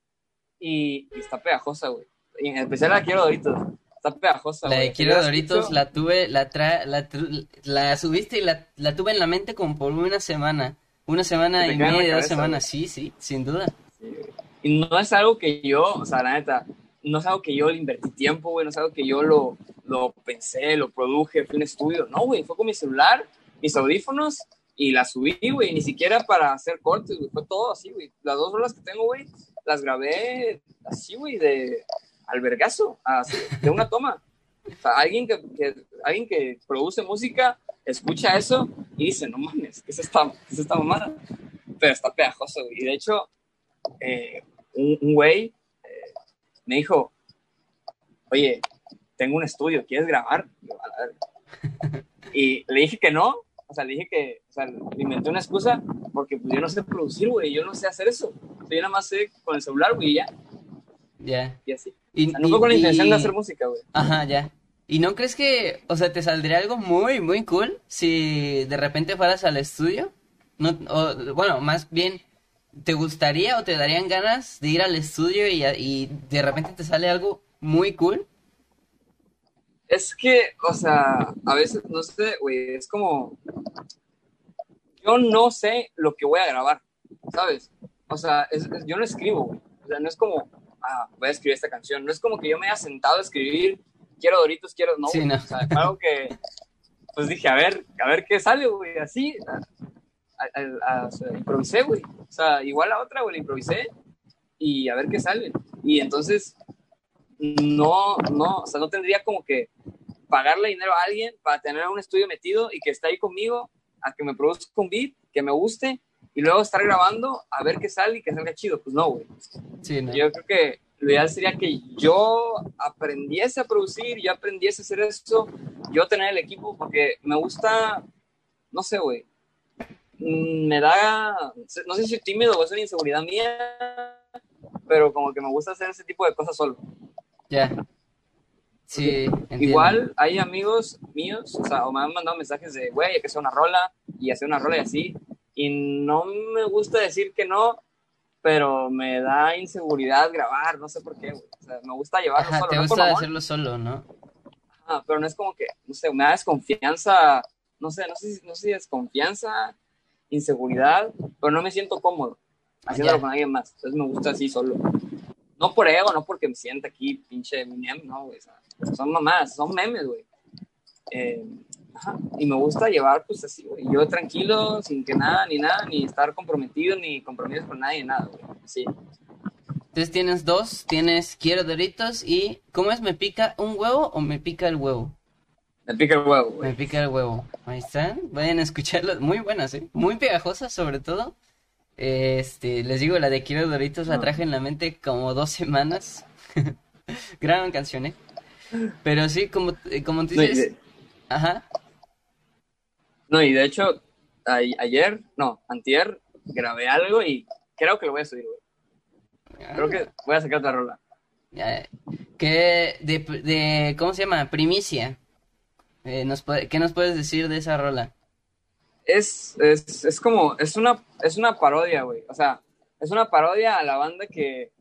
y, y está pegajosa, güey. Y en especial la quiero Doritos. Está pegajosa, La de Quiero Doritos la tuve, la, tra la, subiste y la, la tuve en la mente como por una semana. Una semana y media, dos semanas, sí, sí, sin duda. sí. Y no es algo que yo, o sea, la neta, no es algo que yo le invertí tiempo, güey, no es algo que yo lo, lo pensé, lo produje, fui a un estudio. No, güey, fue con mi celular, mis audífonos y la subí, güey, ni siquiera para hacer cortes, güey, fue todo así, güey. Las dos rolas que tengo, güey, las grabé así, güey, de albergazo, así, de una toma. O sea, alguien que, que- alguien que produce música escucha eso y dice, no mames, ¿qué es esta, qué es esta mamada? Pero está pegajoso. Y de hecho, eh, un, un güey eh, me dijo, oye, tengo un estudio, ¿quieres grabar? Y le dije que no, o sea, le dije que, o sea, le inventé una excusa porque pues, yo no sé producir, güey, yo no sé hacer eso. O sea, yo nada más sé con el celular, güey, y ya, Ya. y así. Y, O sea, no fue con la intención y- de hacer música, güey. Ajá, ya. ¿Y no crees que, o sea, te saldría algo muy, muy cool si de repente fueras al estudio? No, o, bueno, más bien, ¿te gustaría o te darían ganas de ir al estudio y, y de repente te sale algo muy cool? Es que, o sea, a veces, no sé, güey, es como, yo no sé lo que voy a grabar, ¿sabes? O sea, es- es- yo no escribo, güey. O sea, no es como, ah, voy a escribir esta canción. No es como que yo me haya sentado a escribir, quiero Doritos, quiero, no, Sí, no. O sea, algo que, pues dije, a ver, a ver qué sale, güey, así. a- a- a- o sea, improvisé, güey. O sea, igual la otra, güey, la improvisé y a ver qué sale. Y entonces, no, no, o sea, no tendría como que pagarle dinero a alguien para tener un estudio metido y que esté ahí conmigo, a que me produzca un beat, que me guste, y luego estar grabando a ver qué sale y que salga chido. Pues no, güey. Sí, ¿no? Yo creo que lo ideal sería que yo aprendiese a producir, yo aprendiese a hacer eso, yo tener el equipo, porque me gusta, no sé, güey. Mm, Me da, no sé si soy tímido o es una inseguridad mía, pero como que me gusta hacer ese tipo de cosas solo. Ya. Sí, entiendo. Igual hay amigos míos, o sea, o me han mandado mensajes de, güey, hay que hacer una rola y hacer una rola y así. Y no me gusta decir que no, pero me da inseguridad grabar, no sé por qué, güey. O sea, me gusta llevarlo Ajá, solo. te no gusta mamón, hacerlo solo, ¿no? ajá, pero no es como que, no sé, me da desconfianza, no sé, no sé, si- no sé si desconfianza, inseguridad, pero no me siento cómodo haciéndolo Ya. con alguien más. Entonces me gusta así solo. No por ego, no porque me sienta aquí pinche meme, no, güey. o sea, son mamás, son memes, güey. Eh, Ajá. Y me gusta llevar, pues así, güey. Yo tranquilo, sin que nada, ni nada, ni estar comprometido, ni compromiso con nadie, nada, güey. Sí. Entonces tienes dos, tienes quiero doritos y ¿cómo es? ¿Me pica un huevo o me pica el huevo? Me pica el huevo, Me güey. pica el huevo. Ahí están. Vayan a escucharlo. Muy buenas, ¿eh? Muy pegajosas, sobre todo. Este, les digo, la de Quiero Doritos la traje en la mente como dos semanas. Gran canción, ¿eh? Pero sí, como, eh, como tú No, y dices. de, Ajá. No, y de hecho, a- ayer, no, antier, grabé algo y creo que lo voy a subir, güey. Creo que voy a sacar otra rola. ¿Qué de, de cómo se llama? Primicia. Eh, nos ¿qué nos puedes decir de esa rola? Es, es, es como, es una, es una parodia, güey. O sea, es una parodia a la banda que,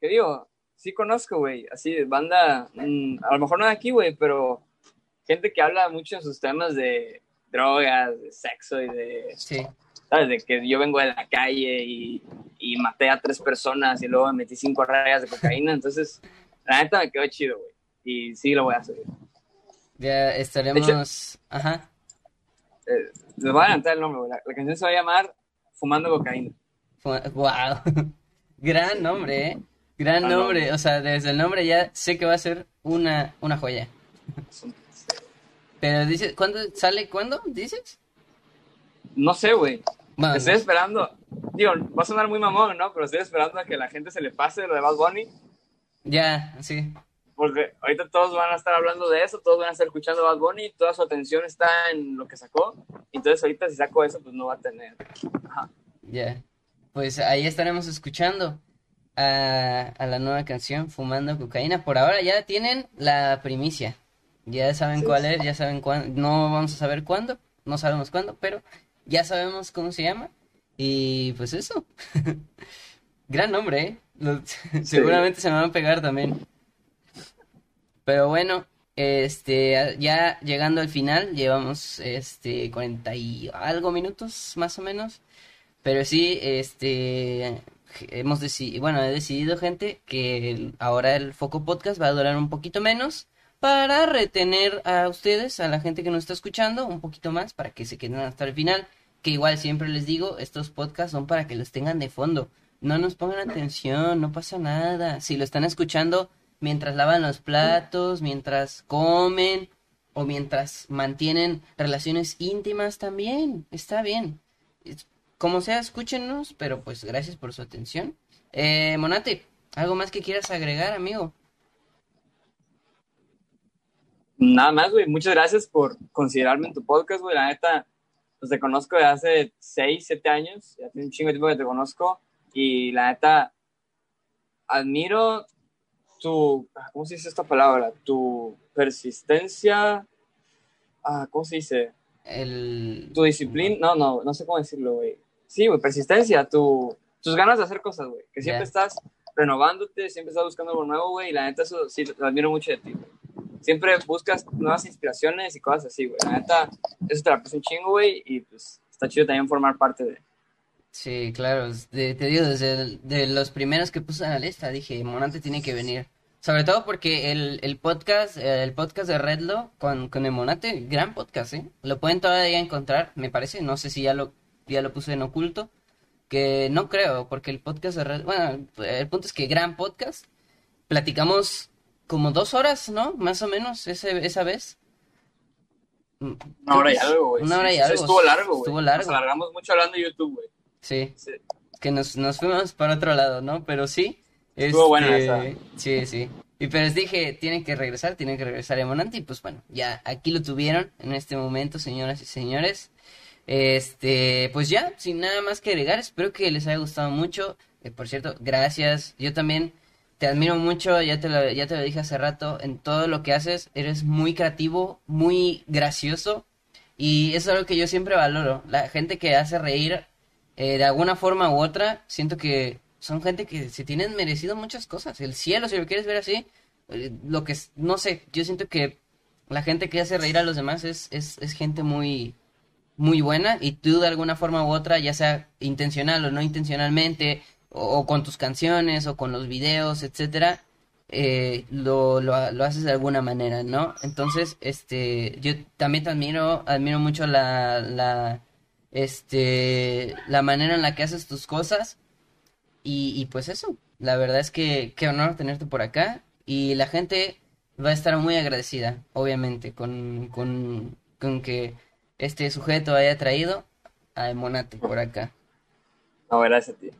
que digo, sí conozco, güey. Así, banda, mm, a lo mejor no de aquí, güey, pero gente que habla mucho en sus temas de drogas, de sexo y de, Sí. ¿sabes? De que yo vengo de la calle y, y maté a tres personas y luego me metí cinco rayas de cocaína. Entonces, la neta me quedó chido, güey. Y sí lo voy a hacer. Ya estaremos. Ajá. Eh, les voy a adelantar el nombre, güey. La, la canción se va a llamar Fumando Cocaína. Wow. Gran nombre, ¿eh? Gran Ah, no. nombre. O sea, desde el nombre ya sé que va a ser una, una joya. Pero dices, ¿cuándo sale? ¿Cuándo? ¿Dices? No sé, güey. Bueno, Estoy esperando. Digo, va a sonar muy mamón, ¿no? Pero estoy esperando a que la gente se le pase lo de Bad Bunny. ya, sí. Porque ahorita todos van a estar hablando de eso, todos van a estar escuchando Bad Bunny, toda su atención está en lo que sacó. Entonces, ahorita si saco eso, pues no va a tener. Ajá. Ya. Pues ahí estaremos escuchando a, a la nueva canción Fumando Cocaína. Por ahora ya tienen la primicia. Ya saben Sí. cuál es, ya saben cuándo. No vamos a saber cuándo, no sabemos cuándo, pero ya sabemos cómo se llama. Y pues eso. Gran nombre, ¿eh? Lo- seguramente se me van a pegar también. Pero bueno, este, ya llegando al final, llevamos este 40 y algo minutos más o menos. Pero sí, este, hemos decidido, bueno, he decidido, gente, que ahora el Foco Podcast va a durar un poquito menos para retener a ustedes, a la gente que nos está escuchando, un poquito más para que se queden hasta el final. Que igual siempre les digo, estos podcasts son para que los tengan de fondo. No nos pongan atención, no pasa nada. Si lo están escuchando mientras lavan los platos, mientras comen o mientras mantienen relaciones íntimas también, está bien. Como sea, escúchenos, pero pues gracias por su atención. Eh, Monate, ¿algo más que quieras agregar, amigo? Nada más, güey. Muchas gracias por considerarme en tu podcast, güey. La neta, pues te conozco de hace 6, 7 años. Ya tiene un chingo de tiempo que te conozco. Y la neta, admiro tu. ¿Cómo se dice esta palabra? Tu persistencia. Ah, ¿Cómo se dice? El... Tu disciplina. No, no, no sé cómo decirlo, güey. Sí, güey, persistencia. Tu, tus ganas de hacer cosas, güey. Que siempre estás renovándote, siempre estás buscando algo nuevo, güey. Y la neta, eso sí lo admiro mucho de ti, güey siempre buscas nuevas inspiraciones y cosas así, güey. La neta, eso te la puse un chingo, güey, y pues está chido también formar parte de... Sí, claro, te digo, desde de los primeros que puse en la lista, dije, Monate tiene que venir. Sobre todo porque el, el podcast, eh, el podcast de Redlo con, con el Monate, gran podcast, ¿eh? Lo pueden todavía encontrar, me parece, no sé si ya lo, ya lo puse en oculto, que no creo, porque el podcast de Red, bueno, el punto es que gran podcast, platicamos como dos horas, ¿no? Más o menos, ese, esa vez. Mm, Una hora y algo, güey. Una hora y algo. Estuvo largo, güey. Estuvo largo. Nos alargamos mucho hablando de YouTube, güey. Sí. Sí. que nos, nos fuimos para otro lado, ¿no? Pero sí. Estuvo buena este, esa. Sí, sí. Y pero les dije, tienen que regresar, tienen que regresar a Monante. Y pues bueno, ya aquí lo tuvieron en este momento, señoras y señores. Este, pues ya, sin nada más que agregar, espero que les haya gustado mucho. Eh, por cierto, gracias. Yo también te admiro mucho, ya te lo, ya te lo dije hace rato, en todo lo que haces. Eres muy creativo, muy gracioso. Y eso es algo que yo siempre valoro. La gente que hace reír eh, de alguna forma u otra, siento que son gente que se tienen merecido muchas cosas. El cielo, si lo quieres ver así, eh, lo que no sé, yo siento que la gente que hace reír a los demás es, es, es gente muy, muy buena y tú de alguna forma u otra, ya sea intencional o no intencionalmente, o, con tus canciones o con los videos, etcétera, eh, lo, lo, lo haces de alguna manera, ¿no? Entonces, este, yo también te admiro, admiro mucho la, la, este, la manera en la que haces tus cosas y, y pues eso, la verdad es que qué honor tenerte por acá y la gente va a estar muy agradecida, obviamente, con, con, con que este sujeto haya traído a Monate por acá. No, gracias a ti.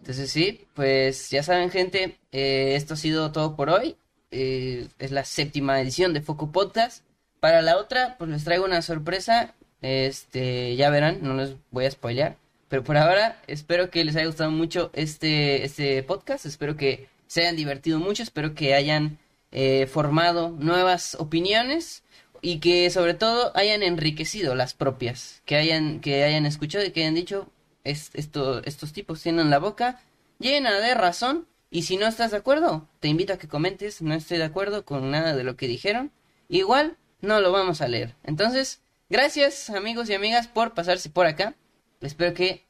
Entonces sí, pues ya saben gente, eh, esto ha sido todo por hoy. Eh, es la séptima edición de Foco Podcast. Para la otra, pues les traigo una sorpresa. Este, ya verán, no les voy a spoilear. Pero por ahora, espero que les haya gustado mucho este, este podcast. Espero que se hayan divertido mucho. Espero que hayan eh, formado nuevas opiniones y que sobre todo hayan enriquecido las propias. Que hayan, que hayan escuchado y que hayan dicho, es, esto, estos tipos tienen la boca llena de razón. Y si no estás de acuerdo, te invito a que comentes, no estoy de acuerdo con nada de lo que dijeron. Igual no lo vamos a leer. Entonces, gracias amigos y amigas por pasarse por acá. Espero que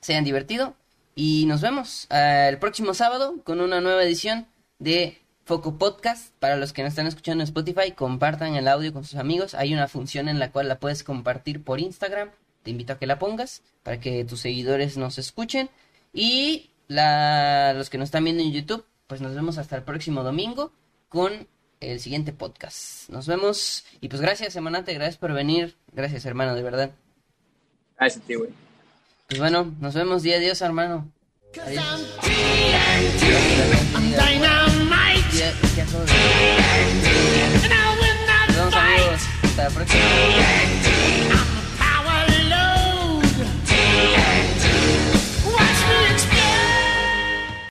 se hayan divertido. Y nos vemos eh, el próximo sábado con una nueva edición de Foco Podcast. Para los que no están escuchando en Spotify, compartan el audio con sus amigos. Hay una función en la cual la puedes compartir por Instagram. Te invito a que la pongas para que tus seguidores nos escuchen. Y la, los que nos están viendo en YouTube, pues nos vemos hasta el próximo domingo con el siguiente podcast. Nos vemos. Y pues gracias, Semanate. Gracias por venir. Gracias, hermano, de verdad. Gracias a ti, güey. Pues bueno, nos vemos día hermano. Adiós. Not Nos vemos, amigos. Hasta la próxima.